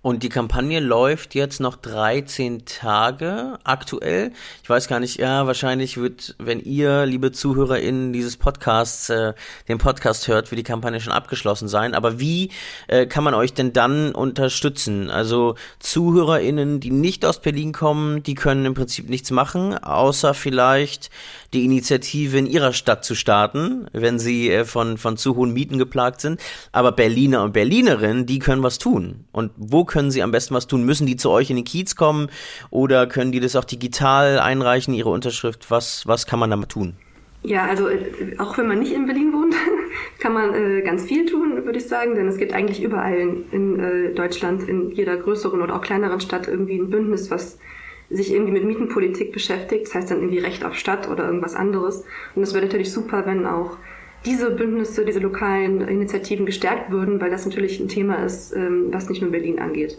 Und die Kampagne läuft jetzt noch 13 Tage aktuell. Ich weiß gar nicht, ja, wahrscheinlich wird, wenn ihr, liebe ZuhörerInnen, dieses Podcasts, äh, den Podcast hört, wird die Kampagne schon abgeschlossen sein. Aber wie äh, kann man euch denn dann unterstützen? Also ZuhörerInnen, die nicht aus Berlin kommen, die können im Prinzip nichts machen, außer vielleicht die Initiative in ihrer Stadt zu starten, wenn sie äh, von, von zu hohen Mieten geplagt sind. Aber Berliner und Berlinerinnen, die können was tun. Und wo können sie am besten was tun? Müssen die zu euch in den Kiez kommen oder können die das auch digital einreichen, ihre Unterschrift? Was, was kann man damit tun? Ja, also äh, auch wenn man nicht in Berlin wohnt, <laughs> kann man äh, ganz viel tun, würde ich sagen, denn es gibt eigentlich überall in, in äh, Deutschland, in jeder größeren oder auch kleineren Stadt irgendwie ein Bündnis, was sich irgendwie mit Mietenpolitik beschäftigt, das heißt dann irgendwie Recht auf Stadt oder irgendwas anderes. Und es wäre natürlich super, wenn auch diese Bündnisse, diese lokalen Initiativen gestärkt würden, weil das natürlich ein Thema ist, ähm, was nicht nur Berlin angeht.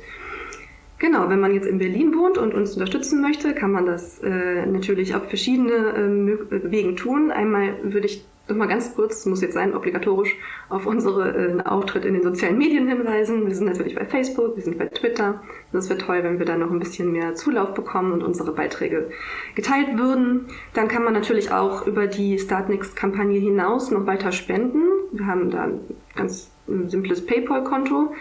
Genau, wenn man jetzt in Berlin wohnt und uns unterstützen möchte, kann man das äh, natürlich auf verschiedene ähm, Wegen tun. Einmal würde ich nochmal ganz kurz, muss jetzt sein, obligatorisch, auf unsere äh, Auftritt in den sozialen Medien hinweisen. Wir sind natürlich bei Facebook, wir sind bei Twitter. Das wäre toll, wenn wir da noch ein bisschen mehr Zulauf bekommen und unsere Beiträge geteilt würden. Dann kann man natürlich auch über die Startnext-Kampagne hinaus noch weiter spenden. Wir haben da ein ganz simples PayPal-Konto,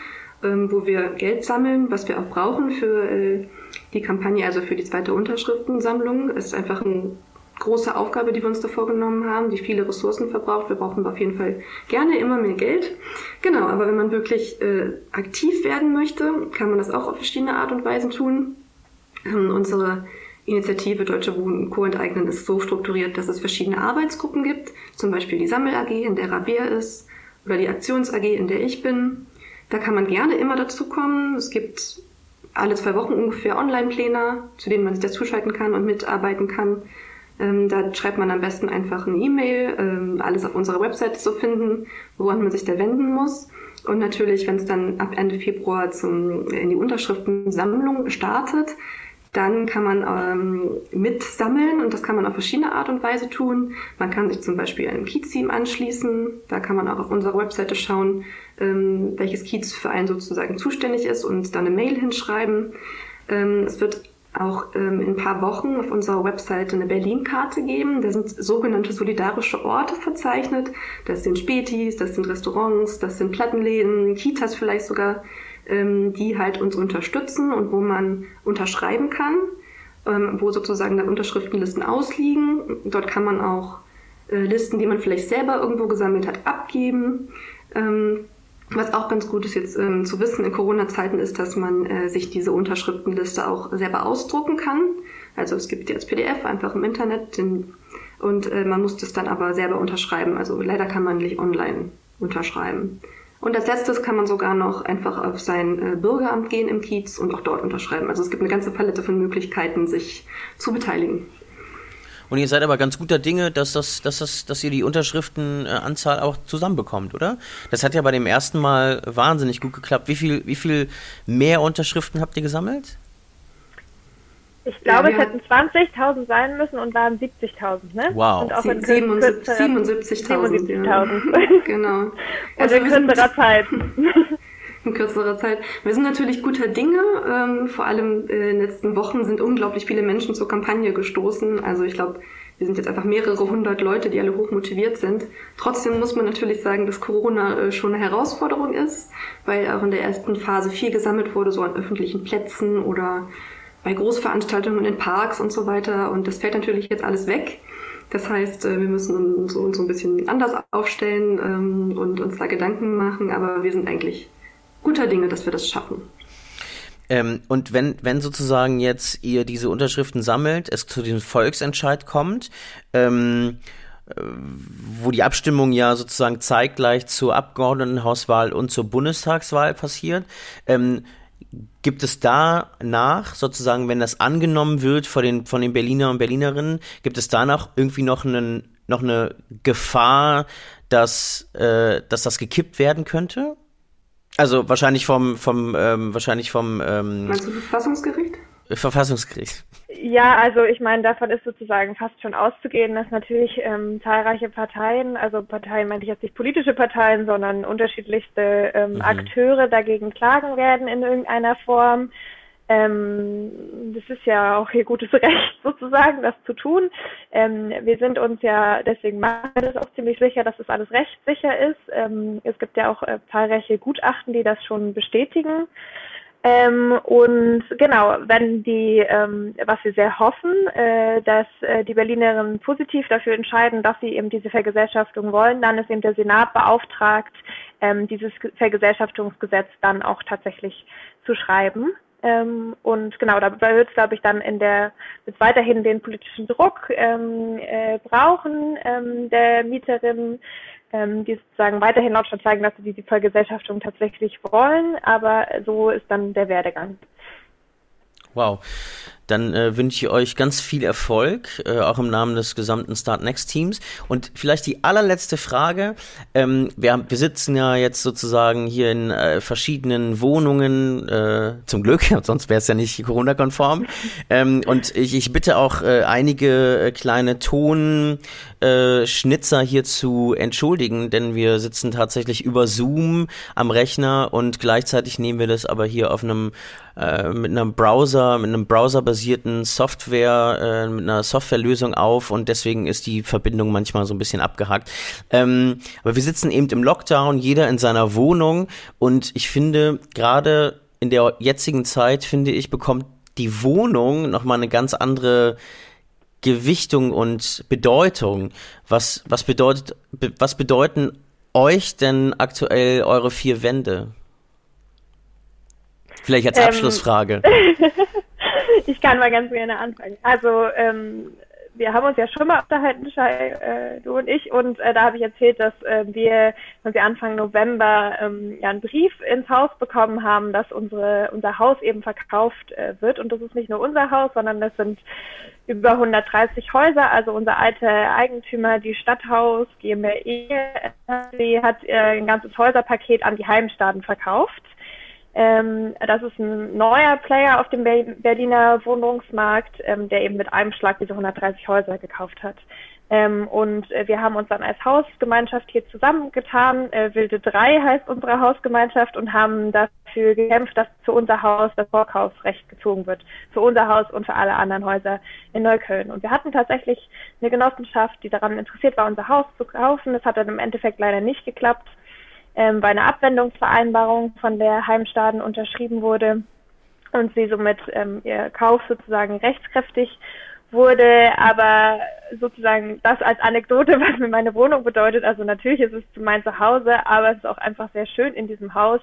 ähm, wo wir Geld sammeln, was wir auch brauchen für äh, die Kampagne, also für die zweite Unterschriftensammlung. Ist einfach ein große Aufgabe, die wir uns da vorgenommen haben, die viele Ressourcen verbraucht. Wir brauchen auf jeden Fall gerne immer mehr Geld. Genau, aber wenn man wirklich äh, aktiv werden möchte, kann man das auch auf verschiedene Art und Weisen tun. Ähm, unsere Initiative Deutsche Wohnen Co. enteignen ist so strukturiert, dass es verschiedene Arbeitsgruppen gibt, zum Beispiel die Sammel AG, in der Rabea ist, oder die Aktions AG, in der ich bin. Da kann man gerne immer dazu kommen. Es gibt alle zwei Wochen ungefähr Online-Pläne, zu denen man sich dazuschalten kann und mitarbeiten kann. Ähm, da schreibt man am besten einfach eine E-Mail, ähm, alles auf unserer Website zu finden, woran man sich da wenden muss. Und natürlich, wenn es dann ab Ende Februar zum, in die Unterschriftensammlung startet, dann kann man ähm, mitsammeln und das kann man auf verschiedene Art und Weise tun. Man kann sich zum Beispiel einem Kiez-Team anschließen. Da kann man auch auf unserer Webseite schauen, ähm, welches Kiez für einen sozusagen zuständig ist und dann eine Mail hinschreiben. Ähm, es wird auch ähm, in ein paar Wochen auf unserer Webseite eine Berlin-Karte geben. Da sind sogenannte solidarische Orte verzeichnet. Das sind Spätis, das sind Restaurants, das sind Plattenläden, Kitas vielleicht sogar, ähm, die halt uns unterstützen und wo man unterschreiben kann, ähm, wo sozusagen dann Unterschriftenlisten ausliegen. Dort kann man auch äh, Listen, die man vielleicht selber irgendwo gesammelt hat, abgeben. Ähm, was auch ganz gut ist jetzt ähm, zu wissen in Corona-Zeiten ist, dass man äh, sich diese Unterschriftenliste auch selber ausdrucken kann. Also es gibt die als PDF einfach im Internet den, und äh, man muss das dann aber selber unterschreiben. Also leider kann man nicht online unterschreiben. Und als letztes kann man sogar noch einfach auf sein äh, Bürgeramt gehen im Kiez und auch dort unterschreiben. Also es gibt eine ganze Palette von Möglichkeiten, sich zu beteiligen. Und ihr seid aber ganz guter Dinge, dass, das, dass, das, dass ihr die Unterschriftenanzahl auch zusammenbekommt, oder? Das hat ja bei dem ersten Mal wahnsinnig gut geklappt. Wie viel, wie viel mehr Unterschriften habt ihr gesammelt? Ich glaube, ja, es hätten 20.000 sein müssen und waren 70.000, ne? Wow. Und auch 77.000. 77 ja. genau. <laughs> Also in kürzerer Zeit. <laughs> in kürzerer Zeit. Wir sind natürlich guter Dinge. Ähm, vor allem äh, in den letzten Wochen sind unglaublich viele Menschen zur Kampagne gestoßen. Also ich glaube, wir sind jetzt einfach mehrere hundert Leute, die alle hoch motiviert sind. Trotzdem muss man natürlich sagen, dass Corona äh, schon eine Herausforderung ist, weil auch in der ersten Phase viel gesammelt wurde, so an öffentlichen Plätzen oder bei Großveranstaltungen in Parks und so weiter. Und das fällt natürlich jetzt alles weg. Das heißt, äh, wir müssen uns so, so ein bisschen anders aufstellen ähm, und uns da Gedanken machen, aber wir sind eigentlich guter Dinge, dass wir das schaffen. Ähm, und wenn, wenn sozusagen jetzt ihr diese Unterschriften sammelt, es zu diesem Volksentscheid kommt, ähm, wo die Abstimmung ja sozusagen zeitgleich zur Abgeordnetenhauswahl und zur Bundestagswahl passiert. Ähm, gibt es danach, sozusagen, wenn das angenommen wird von den, von den Berliner und Berlinerinnen, gibt es danach irgendwie noch, einen, noch eine Gefahr, dass, äh, dass das gekippt werden könnte? Also wahrscheinlich vom, vom, ähm, wahrscheinlich vom ähm, Meinst du Verfassungsgericht? Verfassungsgericht. Ja, also ich meine, davon ist sozusagen fast schon auszugehen, dass natürlich ähm, zahlreiche Parteien, also Parteien meine ich jetzt nicht politische Parteien, sondern unterschiedlichste ähm, mhm. Akteure dagegen klagen werden in irgendeiner Form. Ähm, das ist ja auch ihr gutes <laughs> Recht sozusagen, das zu tun. Ähm, wir sind uns ja, deswegen machen wir das auch ziemlich sicher, dass das alles rechtssicher ist. Ähm, es gibt ja auch äh, zahlreiche Gutachten, die das schon bestätigen. Ähm, und genau, wenn die, ähm, was wir sehr hoffen, äh, dass äh, die Berlinerinnen positiv dafür entscheiden, dass sie eben diese Vergesellschaftung wollen, dann ist eben der Senat beauftragt, ähm, dieses Vergesellschaftungsgesetz dann auch tatsächlich zu schreiben. Ähm, und genau, da wird es, glaube ich, dann in der wird weiterhin den politischen Druck ähm, äh, brauchen ähm, der Mieterinnen, ähm, die sozusagen weiterhin Lautstadt zeigen, dass sie diese Vergesellschaftung tatsächlich wollen, aber so ist dann der Werdegang. Wow. Dann äh, wünsche ich euch ganz viel Erfolg, äh, auch im Namen des gesamten Start Next Teams. Und vielleicht die allerletzte Frage. Ähm, wir, wir sitzen ja jetzt sozusagen hier in äh, verschiedenen Wohnungen, äh, zum Glück, <laughs> sonst wäre es ja nicht Corona-konform. Ähm, und ich, ich bitte auch äh, einige äh, kleine Tonschnitzer hier zu entschuldigen, denn wir sitzen tatsächlich über Zoom am Rechner und gleichzeitig nehmen wir das aber hier auf einem mit einem Browser, mit einem Browser basierten Software, äh, mit einer Softwarelösung auf und deswegen ist die Verbindung manchmal so ein bisschen abgehackt. Ähm, aber wir sitzen eben im Lockdown, jeder in seiner Wohnung und ich finde, gerade in der jetzigen Zeit, finde ich, bekommt die Wohnung nochmal eine ganz andere Gewichtung und Bedeutung. Was, was bedeutet, was bedeuten euch denn aktuell eure vier Wände? Vielleicht als ähm, Abschlussfrage. <laughs> ich kann mal ganz gerne anfangen. Also ähm, wir haben uns ja schon mal unterhalten, Shai, äh, du und ich, und äh, da habe ich erzählt, dass äh, wir, wenn wir Anfang November ähm, ja einen Brief ins Haus bekommen haben, dass unsere unser Haus eben verkauft äh, wird. Und das ist nicht nur unser Haus, sondern das sind über 130 Häuser. Also unser alter Eigentümer, die Stadthaus GmbE, hat äh, ein ganzes Häuserpaket an die Heimstaden verkauft. Ähm, das ist ein neuer Player auf dem Berliner Wohnungsmarkt, ähm, der eben mit einem Schlag diese 130 Häuser gekauft hat. Ähm, und äh, wir haben uns dann als Hausgemeinschaft hier zusammengetan. Äh, Wilde 3 heißt unsere Hausgemeinschaft und haben dafür gekämpft, dass für unser Haus das Vorkaufsrecht gezogen wird. Für unser Haus und für alle anderen Häuser in Neukölln. Und wir hatten tatsächlich eine Genossenschaft, die daran interessiert war, unser Haus zu kaufen. Das hat dann im Endeffekt leider nicht geklappt ähm, bei einer Abwendungsvereinbarung von der Heimstaden unterschrieben wurde und sie somit ähm, ihr Kauf sozusagen rechtskräftig wurde, aber sozusagen das als Anekdote, <laughs> was mir meine Wohnung bedeutet. Also natürlich ist es mein Zuhause, aber es ist auch einfach sehr schön in diesem Haus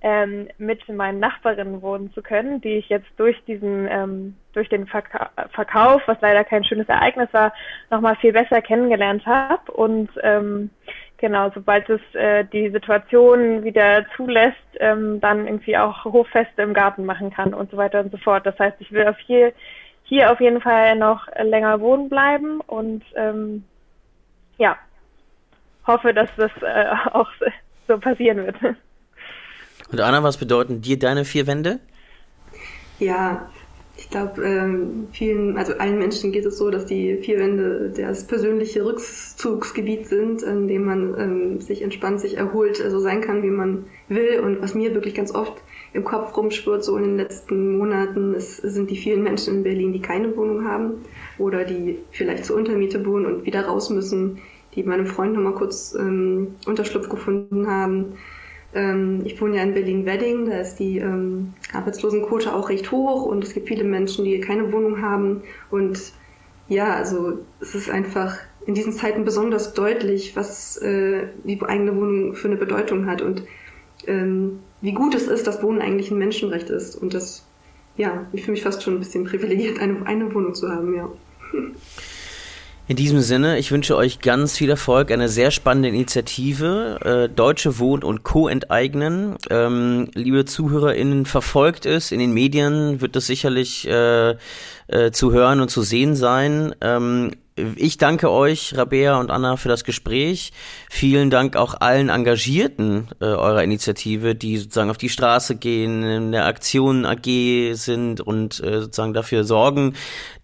ähm, mit meinen Nachbarinnen wohnen zu können, die ich jetzt durch diesen ähm, durch den Verka Verkauf, was leider kein schönes Ereignis war, nochmal viel besser kennengelernt habe und ähm, Genau, sobald es äh, die Situation wieder zulässt, ähm, dann irgendwie auch Hoffeste im Garten machen kann und so weiter und so fort. Das heißt, ich will auf hier, hier auf jeden Fall noch länger wohnen bleiben und ähm, ja, hoffe, dass das äh, <laughs> auch so passieren wird. Und Anna, was bedeuten dir deine vier Wände? Ja, ich glaube, ähm, vielen, also allen Menschen geht es so, dass die vier Wände das persönliche Rückzugsgebiet sind, in dem man ähm, sich entspannt, sich erholt, so also sein kann, wie man will. Und was mir wirklich ganz oft im Kopf rumschwirrt, so in den letzten Monaten, ist, sind die vielen Menschen in Berlin, die keine Wohnung haben oder die vielleicht zur Untermiete wohnen und wieder raus müssen, die meinem Freund nochmal kurz ähm, Unterschlupf gefunden haben ähm, ich wohne ja in Berlin-Wedding, da ist die ähm, Arbeitslosenquote auch recht hoch und es gibt viele Menschen, die keine Wohnung haben. Und ja, also es ist einfach in diesen Zeiten besonders deutlich, was äh, die eigene Wohnung für eine Bedeutung hat und ähm, wie gut es ist, dass Wohnen eigentlich ein Menschenrecht ist. Und das, ja, ich fühle mich fast schon ein bisschen privilegiert, eine, eine Wohnung zu haben, ja. <laughs> In diesem Sinne, ich wünsche euch ganz viel Erfolg, eine sehr spannende Initiative, äh, Deutsche Wohn- und Co. enteignen. Ähm, liebe ZuhörerInnen, verfolgt es, in den Medien wird es sicherlich äh, äh, zu hören und zu sehen sein. Ähm, ich danke euch, Rabea und Anna, für das Gespräch. Vielen Dank auch allen Engagierten äh, eurer Initiative, die sozusagen auf die Straße gehen, in der Aktion AG sind und äh, sozusagen dafür sorgen,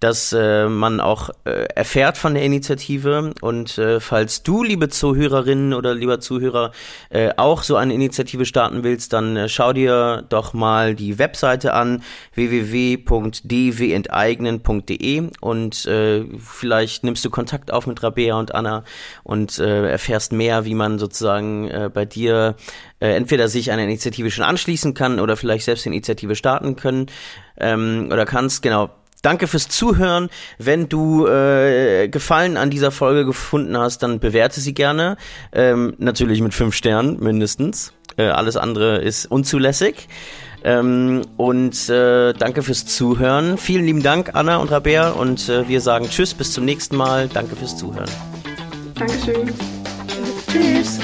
dass äh, man auch äh, erfährt von der Initiative. Und äh, falls du, liebe Zuhörerinnen oder lieber Zuhörer, äh, auch so eine Initiative starten willst, dann schau dir doch mal die Webseite an www.dwenteignen.de und äh, nimmst du Kontakt auf mit Rabea und Anna und äh, erfährst mehr, wie man sozusagen äh, bei dir äh, entweder sich einer Initiative schon anschließen kann oder vielleicht selbst eine Initiative starten können ähm, oder kannst. Genau, Danke fürs Zuhören. Wenn du äh, Gefallen an dieser Folge gefunden hast, dann bewerte sie gerne. Ähm, natürlich mit fünf Sternen mindestens. Äh, alles andere ist unzulässig. Ähm, und äh, danke fürs Zuhören. Vielen lieben Dank, Anna und Rabea. Und äh, wir sagen Tschüss, bis zum nächsten Mal. Danke fürs Zuhören. Dankeschön. Tschüss.